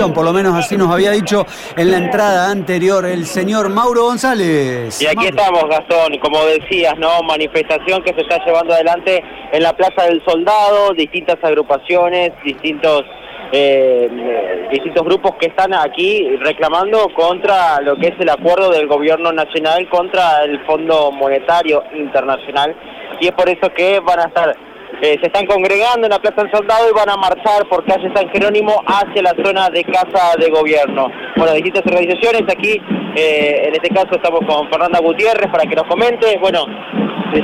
por lo menos así nos había dicho en la entrada anterior el señor Mauro González. Y aquí estamos, Gastón, como decías, ¿no? Manifestación que se está llevando adelante en la Plaza del Soldado, distintas agrupaciones, distintos eh, distintos grupos que están aquí reclamando contra lo que es el acuerdo del gobierno nacional contra el Fondo Monetario Internacional y es por eso que van a estar eh, se están congregando en la Plaza del Soldado y van a marchar por calle San Jerónimo hacia la zona de Casa de Gobierno. Bueno, distintas aquí, eh, en este caso estamos con Fernanda Gutiérrez para que nos comente. Bueno,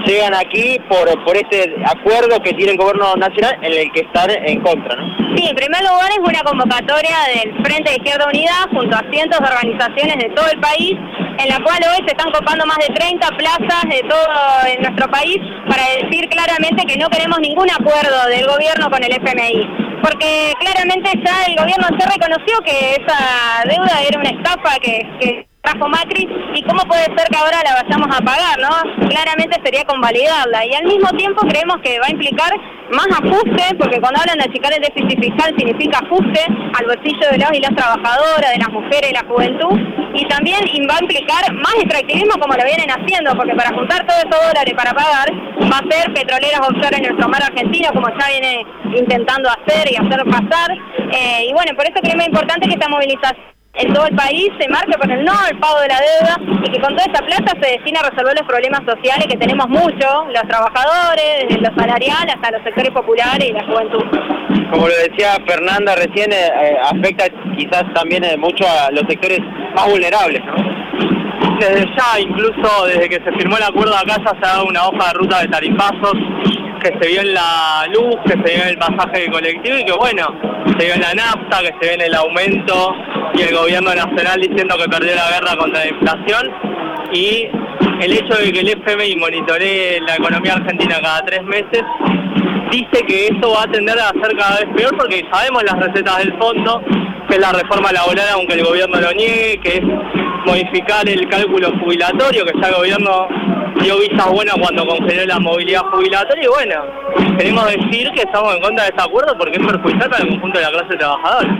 llegan aquí por, por este acuerdo que tiene el gobierno nacional en el que están en contra, ¿no? Sí, en primer lugar es una convocatoria del Frente de Izquierda Unida junto a cientos de organizaciones de todo el país, en la cual hoy se están copando más de 30 plazas de todo nuestro país para decir claramente que no queremos ningún acuerdo del gobierno con el FMI. Porque claramente ya el gobierno se reconoció que esa deuda era una estafa que trajo Macri y cómo puede ser que ahora la vayamos a pagar, ¿no? Claramente sería convalidarla y al mismo tiempo creemos que va a implicar más ajuste, porque cuando hablan de achicar el déficit fiscal significa ajuste al bolsillo de los y las trabajadoras, de las mujeres y la juventud, y también va a implicar más extractivismo como lo vienen haciendo, porque para juntar todos esos dólares para pagar va a ser petroleras offshore en nuestro mar argentino, como ya viene intentando hacer y hacer pasar, eh, y bueno, por eso creemos importante que esta movilización en todo el país se marca con el no al pago de la deuda y que con toda esta plata se destina a resolver los problemas sociales que tenemos mucho, los trabajadores, desde lo salarial hasta los sectores populares y la juventud. Como lo decía Fernanda recién, eh, eh, afecta quizás también eh, mucho a los sectores más vulnerables, Desde ya, incluso desde que se firmó el acuerdo acá ya se ha dado una hoja de ruta de tarifazos que se vio en la luz, que se vio en el pasaje colectivo y que bueno, se vio en la nafta, que se ve en el aumento y el gobierno nacional diciendo que perdió la guerra contra la inflación. Y el hecho de que el FMI monitoree la economía argentina cada tres meses dice que esto va a tender a ser cada vez peor porque sabemos las recetas del fondo, que es la reforma laboral aunque el gobierno lo niegue, que es modificar el cálculo jubilatorio, que ya el gobierno dio vistas buenas cuando congeló la movilidad jubilatoria y bueno, queremos decir que estamos en contra de este acuerdo porque es perjudicial para el conjunto de la clase trabajadora.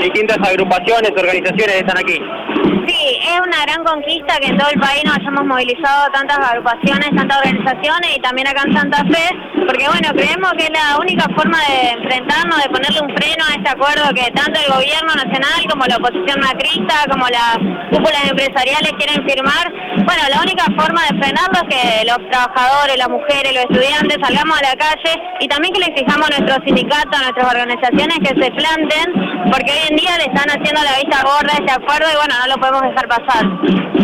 Distintas agrupaciones, organizaciones están aquí. Sí, es una gran conquista que en todo el país nos hayamos movilizado tantas agrupaciones, tantas organizaciones y también acá en Santa Fe, porque bueno, creemos que es la única forma de enfrentarnos, de ponerle un freno a este acuerdo que tanto el gobierno nacional como la oposición macrista, como las cúpulas empresariales quieren firmar. Bueno, única forma de frenarlo es que los trabajadores, las mujeres, los estudiantes salgamos a la calle y también que le exijamos a nuestros sindicatos, a nuestras organizaciones que se planten, porque hoy en día le están haciendo la vista gorda este acuerdo y bueno, no lo podemos dejar pasar.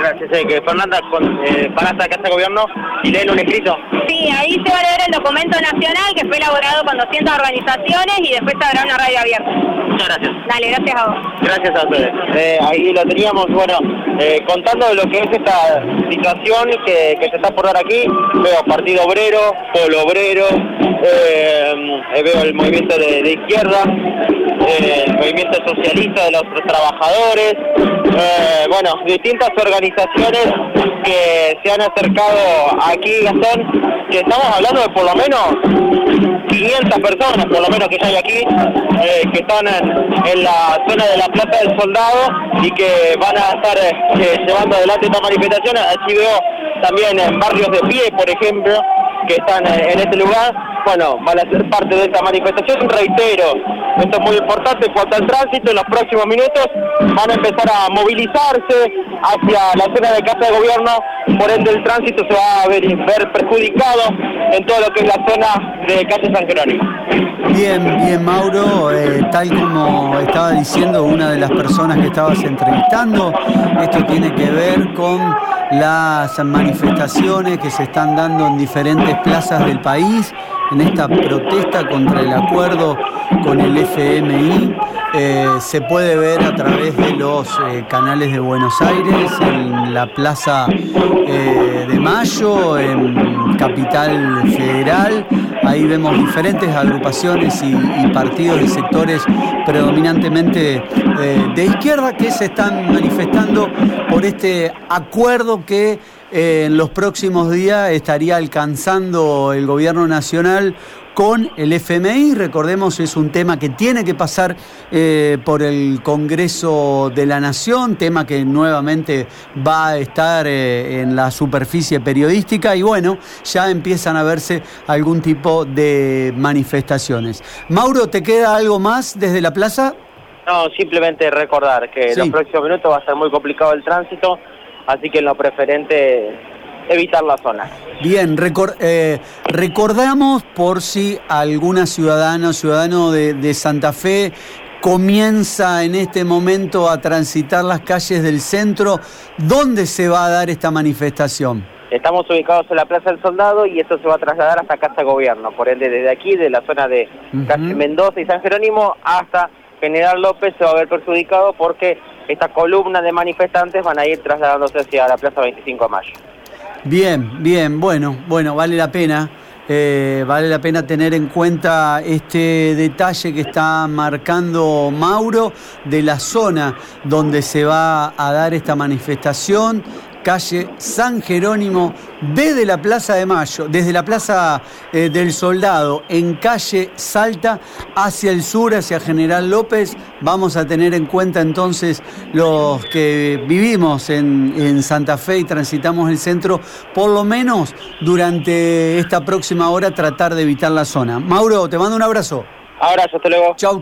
Gracias, eh, que Fernanda eh, para hasta casa gobierno y leen un escrito. Sí, ahí se va a leer el documento nacional que fue elaborado con 200 organizaciones y después se habrá una radio abierta. Muchas gracias. Dale, gracias a vos. Gracias a ustedes. Eh, ahí lo teníamos, bueno, eh, contando de lo que es esta situación que, que se está por dar aquí. Veo Partido Obrero, Pueblo Obrero, eh, veo el movimiento de, de izquierda, el movimiento socialista de los trabajadores, bueno, distintas organizaciones que se han acercado aquí, Gastón, que estamos hablando de por lo menos 500 personas, por lo menos que hay aquí, eh, que están en, la zona de la Plaza del Soldado y que van a estar eh, llevando adelante esta manifestación. Allí veo también en barrios de pie, por ejemplo, que están eh, en este lugar, bueno, van a ser parte de esta manifestación. Reitero, esto es muy importante en cuanto al tránsito, en los próximos minutos van a empezar a movilizarse hacia la zona de casa de gobierno, por ende el tránsito se va a ver, perjudicado en todo lo que es la zona de calle San Jerónimo. Bien, bien Mauro, eh, tal como estaba diciendo una de las personas que estabas entrevistando, esto tiene que ver con las manifestaciones que se están dando en diferentes plazas del país en esta protesta contra el acuerdo con el FMI. Eh, se puede ver a través de los eh, canales de Buenos Aires, en la Plaza eh, de Mayo, en Capital Federal. Ahí vemos diferentes agrupaciones y, partidos y sectores predominantemente de izquierda que se están manifestando por este acuerdo que en los próximos días estaría alcanzando el gobierno nacional con el FMI. Recordemos, es un tema que tiene que pasar eh, por el Congreso de la Nación, tema que nuevamente va a estar eh, en la superficie periodística y bueno, ya empiezan a verse algún tipo de manifestaciones. Mauro, ¿te queda algo más desde la plaza? No, simplemente recordar que en los próximos minutos va a ser muy complicado el tránsito, así que en lo preferente evitar la zona. Bien, eh, recordamos por si alguna ciudadana o ciudadano de, Santa Fe comienza en este momento a transitar las calles del centro, ¿dónde se va a dar esta manifestación? Estamos ubicados en la Plaza del Soldado y esto se va a trasladar hasta Casa Gobierno, por ende desde aquí, de la zona de calle Mendoza y San Jerónimo hasta General López se va a ver perjudicado porque esta columna de manifestantes van a ir trasladándose hacia la Plaza 25 de Mayo. Bien, bien, bueno, bueno, vale la pena. Eh, vale la pena tener en cuenta este detalle que está marcando Mauro de la zona donde se va a dar esta manifestación calle San Jerónimo, desde la Plaza de Mayo, desde la Plaza eh, del Soldado, en calle Salta, hacia el sur, hacia General López. Vamos a tener en cuenta entonces los que vivimos en, en Santa Fe y transitamos el centro, por lo menos durante esta próxima hora tratar de evitar la zona. Mauro, te mando un abrazo. Abrazo, hasta luego. Chau.